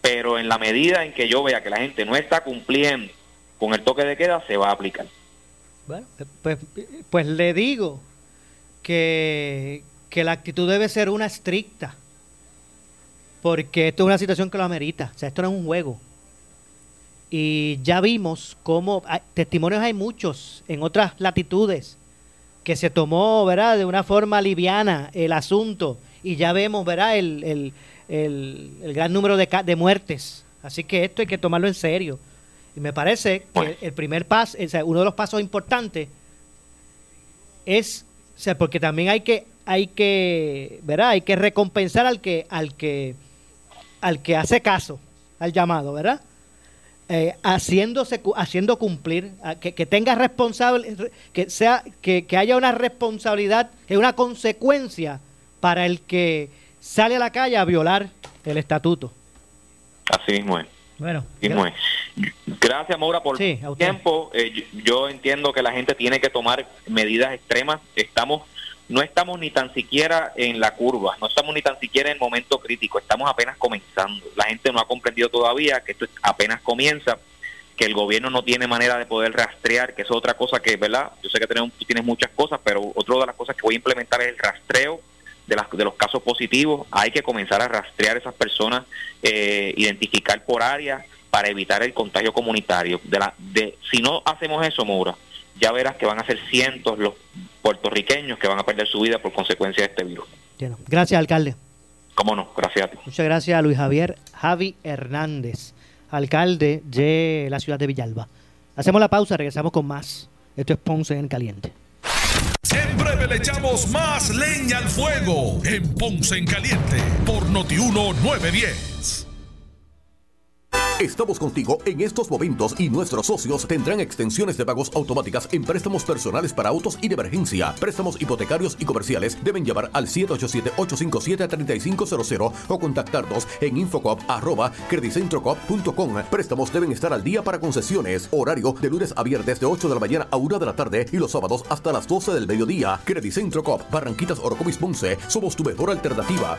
pero en la medida en que yo vea que la gente no está cumpliendo con el toque de queda, se va a aplicar. Bueno, pues, pues le digo que, que la actitud debe ser una estricta, porque esto es una situación que lo amerita, o sea, esto no es un juego. Y ya vimos cómo testimonios hay muchos en otras latitudes que se tomó, ¿verdad?, de una forma liviana el asunto y ya vemos, ¿verdad?, el, el, gran número de, de muertes. Así que esto hay que tomarlo en serio. Y me parece que el primer paso, uno de los pasos importantes es, o sea, porque también hay que, hay que, ¿verdad? Hay que recompensar al que, al que, al que hace caso al llamado, ¿verdad? Eh, haciéndose, haciendo cumplir, que, que, tenga responsable, que sea, que, que haya una responsabilidad, una consecuencia para el que sale a la calle a violar el estatuto. Así mismo es. Bueno, gracias Maura por el tiempo. Eh, yo, entiendo que la gente tiene que tomar medidas extremas. Estamos no estamos ni tan siquiera en la curva, no estamos ni tan siquiera en el momento crítico, estamos apenas comenzando. La gente no ha comprendido todavía que esto apenas comienza, que el gobierno no tiene manera de poder rastrear, que es otra cosa que, ¿verdad? Yo sé que tenemos, tú tienes muchas cosas, pero otra de las cosas que voy a implementar es el rastreo de, las, de los casos positivos, hay que comenzar a rastrear esas personas, eh, identificar por área para evitar el contagio comunitario. De la, de, si no hacemos eso, Moura, ya verás que van a ser cientos los puertorriqueños que van a perder su vida por consecuencia de este virus. Gracias, alcalde. Cómo no, gracias a ti. Muchas gracias a Luis Javier Javi Hernández, alcalde de la ciudad de Villalba. Hacemos la pausa, regresamos con más. Esto es Ponce en Caliente. En breve le echamos más leña al fuego en Ponce en Caliente por Notiuno 910. Estamos contigo en estos momentos y nuestros socios tendrán extensiones de pagos automáticas en préstamos personales para autos y de emergencia. Préstamos hipotecarios y comerciales deben llamar al 787-857-3500 o contactarnos en infocop.com. Préstamos deben estar al día para concesiones. Horario de lunes a viernes de 8 de la mañana a 1 de la tarde y los sábados hasta las 12 del mediodía. Credicentro Cop, Barranquitas Orocovis Ponce. Somos tu mejor alternativa.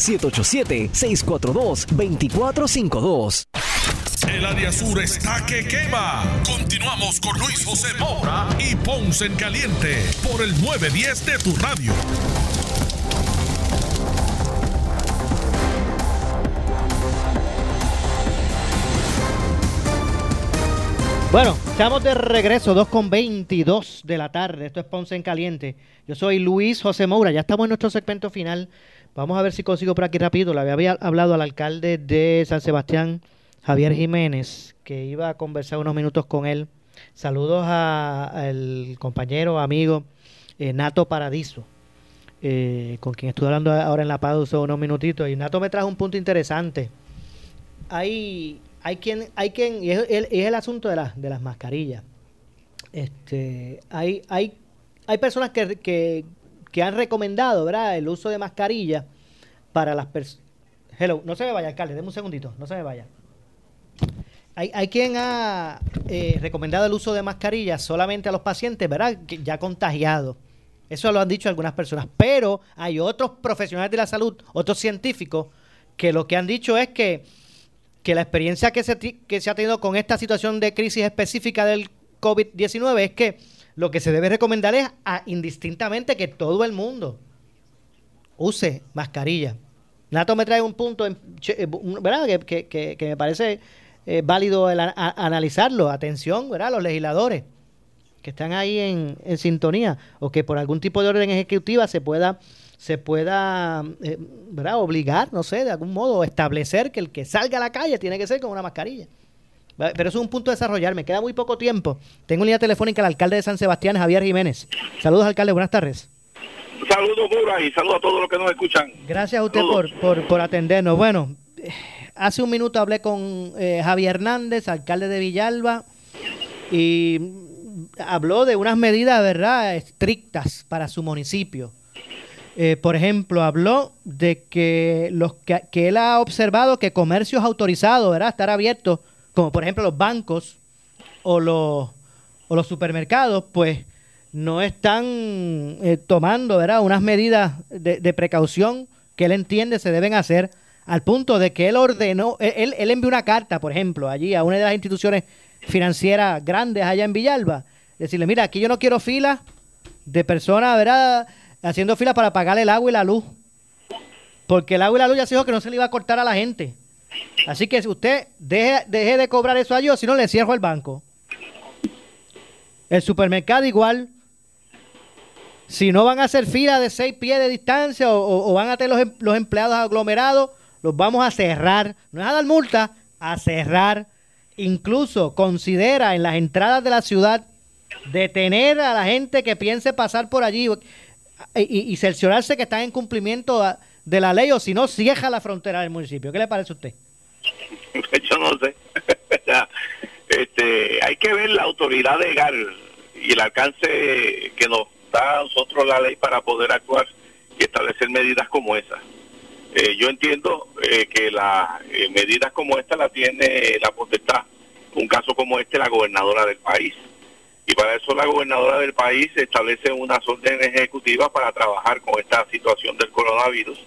787-642-2452. El área sur está que quema. Continuamos con Luis José Moura y Ponce en Caliente por el 910 de tu radio. Bueno, estamos de regreso, 2 con 22 de la tarde. Esto es Ponce en Caliente. Yo soy Luis José Moura. Ya estamos en nuestro segmento final. Vamos a ver si consigo por aquí rápido. Le había hablado al alcalde de San Sebastián, Javier Jiménez, que iba a conversar unos minutos con él. Saludos al compañero, amigo eh, Nato Paradiso, eh, con quien estuve hablando ahora en la pausa unos minutitos. Y Nato me trajo un punto interesante. Hay hay quien, hay quien, y es, el asunto de, las de las mascarillas. Este, hay, hay, hay personas que, que, que han recomendado, ¿verdad? El uso de mascarilla para las personas. Hello, no se me vaya, alcalde, déme un segundito, no se me vaya. Hay, hay quien ha eh, recomendado el uso de mascarillas solamente a los pacientes, ¿verdad? Que ya contagiados. Eso lo han dicho algunas personas. Pero hay otros profesionales de la salud, otros científicos, que lo que han dicho es que que la experiencia que se, que se ha tenido con esta situación de crisis específica del COVID-19 es que lo que se debe recomendar es a, indistintamente que todo el mundo use mascarilla. Nato me trae un punto, eh, ¿verdad? Que, me parece eh, válido analizarlo. Atención, ¿verdad? Los legisladores que están ahí en, en sintonía o que por algún tipo de orden ejecutiva se pueda se pueda eh, obligar, no sé, de algún modo, establecer que el que salga a la calle tiene que ser con una mascarilla. Pero eso es un punto de desarrollar. Me queda muy poco tiempo. Tengo línea telefónica al alcalde de San Sebastián, Javier Jiménez. Saludos, alcalde. Buenas tardes. Saludos, Mura, y saludos a todos los que nos escuchan. Gracias a usted por, por, atendernos. Bueno, hace un minuto hablé con eh, Javier Hernández, alcalde de Villalba, y habló de unas medidas, ¿verdad?, estrictas para su municipio. Eh, por ejemplo, habló de que, los que, él ha observado que comercios autorizados, ¿verdad? Estar abiertos, como por ejemplo los bancos o los, o los supermercados, pues no están eh, tomando, ¿verdad? Unas medidas de, precaución que él entiende se deben hacer al punto de que él ordenó, él, él envió una carta, por ejemplo, allí a una de las instituciones financieras grandes allá en Villalba, decirle, mira, aquí yo no quiero filas de personas, ¿verdad? haciendo fila para pagar el agua y la luz. Porque el agua y la luz ya se dijo que no se le iba a cortar a la gente. Así que usted deje, de cobrar eso a ellos, si no le cierro el banco. El supermercado igual. Si no van a hacer fila de seis pies de distancia o, van a tener los, em, los, empleados aglomerados, los vamos a cerrar. No es a dar multa, a cerrar. Incluso considera en las entradas de la ciudad detener a la gente que piense pasar por allí y, cerciorarse que están en cumplimiento de la ley o si no, cierra la frontera del municipio. ¿Qué le parece a usted? Yo no sé. este, hay que ver la autoridad legal y el alcance que nos da a nosotros la ley para poder actuar y establecer medidas como esas. Eh, yo entiendo eh, que las eh, medidas como esta la tiene la potestad, un caso como este, la gobernadora del país y para eso la gobernadora del país establece unas órdenes ejecutivas para trabajar con esta situación del coronavirus.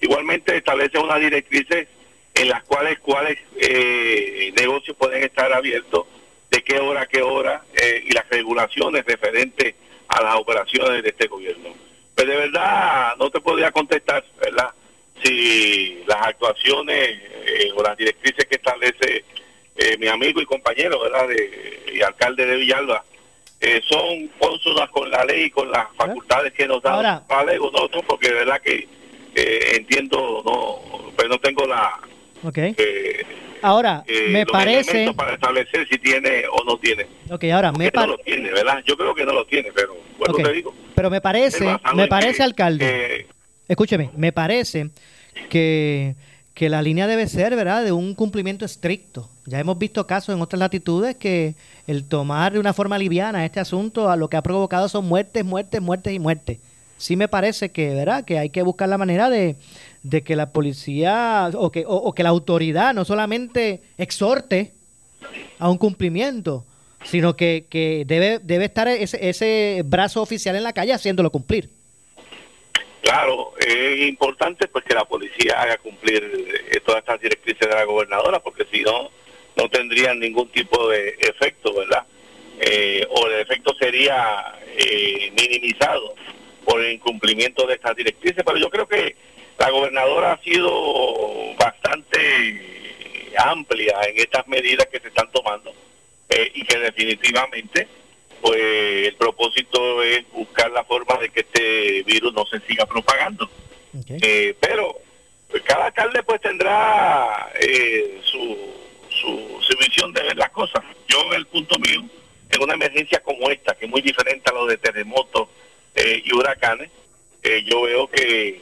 Igualmente establece unas directrices en las cuales cuáles eh, negocios pueden estar abiertos, de qué hora a qué hora, eh, y las regulaciones referentes a las operaciones de este gobierno. Pues de verdad no te podría contestar, ¿verdad? Si las actuaciones eh, o las directrices que establece mi amigo y compañero, ¿verdad? De, y alcalde de Villalba, eh, son consonas con la ley y con las facultades que nos da la ley, no, no, porque de verdad que entiendo, no, pero no tengo la... Okay. ahora, me parece... Para establecer si tiene o no tiene. Ok, ahora, me parece... No lo tiene, ¿verdad? Yo creo que no lo tiene, pero bueno, te digo. Pero me parece, me parece, alcalde... escúcheme, me parece que que la línea debe ser, ¿verdad?, de un cumplimiento estricto. Ya hemos visto casos en otras latitudes que el tomar de una forma liviana este asunto a lo que ha provocado son muertes, muertes, muertes y muertes. Sí me parece que, ¿verdad?, que hay que buscar la manera de, que la policía o que, la autoridad no solamente exhorte a un cumplimiento, sino que, que debe, debe estar ese, ese brazo oficial en la calle haciéndolo cumplir. Claro, es importante pues que la policía haga cumplir eh, todas estas directrices de la gobernadora, porque si no, no tendrían ningún tipo de efecto, ¿verdad? Eh, o el efecto sería eh, minimizado por el incumplimiento de estas directrices, pero yo creo que la gobernadora ha sido bastante amplia en estas medidas que se están tomando y que definitivamente pues el propósito es buscar la forma de que este virus no se siga propagando. Eh, pero pues, cada alcalde pues tendrá eh, su, su, visión de ver las cosas. Yo, el punto mío, en una emergencia como esta, que es muy diferente a lo de terremotos eh, y huracanes, yo veo que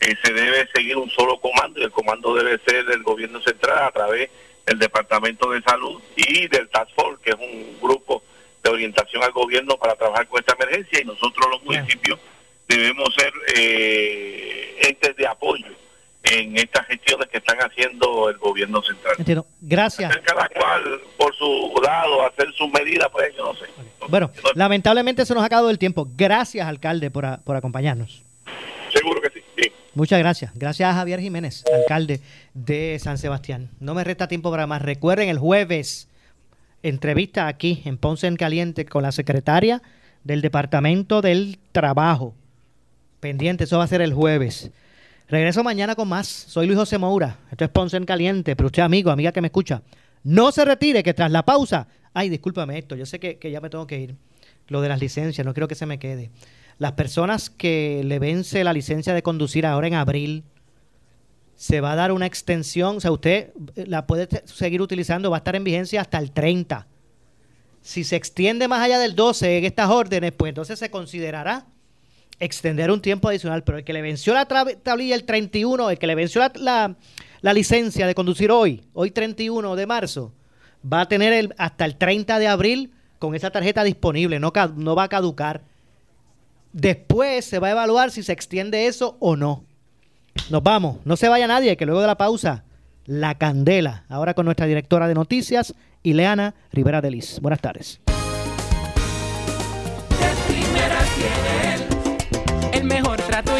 se debe seguir un solo comando y el comando debe ser del gobierno central a través del Departamento de Salud y del Task Force, que es un grupo orientación al gobierno para trabajar con esta emergencia y nosotros los municipios debemos ser eh, entes de apoyo en estas gestiones que están haciendo el gobierno central. Entiendo. Gracias. Cada cual por su lado hacer sus medidas, pues yo no sé. Bueno, lamentablemente se nos ha acabado el tiempo. Gracias, alcalde, por, por acompañarnos. Seguro que sí. Muchas gracias. Gracias a Javier Jiménez, alcalde de San Sebastián. No me resta tiempo para más. Recuerden, el jueves entrevista aquí en Ponce en Caliente con la secretaria del Departamento del Trabajo. Pendiente, eso va a ser el jueves. Regreso mañana con más. Soy Luis José Moura. Esto es Ponce en Caliente. Pero usted, amigo, amiga que me escucha, no se retire, que tras la pausa. Ay, discúlpame esto. Yo sé que, que ya me tengo que ir. Lo de las licencias, no quiero que se me quede. Las personas que le vence la licencia de conducir ahora en abril, se va a dar una extensión, o sea, usted eh, la puede seguir utilizando, va a estar en vigencia hasta el 30. Si se extiende más allá del 12 en estas órdenes, pues entonces se considerará extender un tiempo adicional, pero el que le venció la tablilla el 31, el que le venció la, licencia de conducir hoy, hoy 31 de marzo, va a tener hasta el 30 de abril con esa tarjeta disponible, no va a caducar. Después se va a evaluar si se extiende eso o no. Nos vamos. No se vaya nadie, que luego de la pausa, la candela. Ahora con nuestra directora de noticias, Ileana Rivera de Liz. Buenas tardes. El mejor trato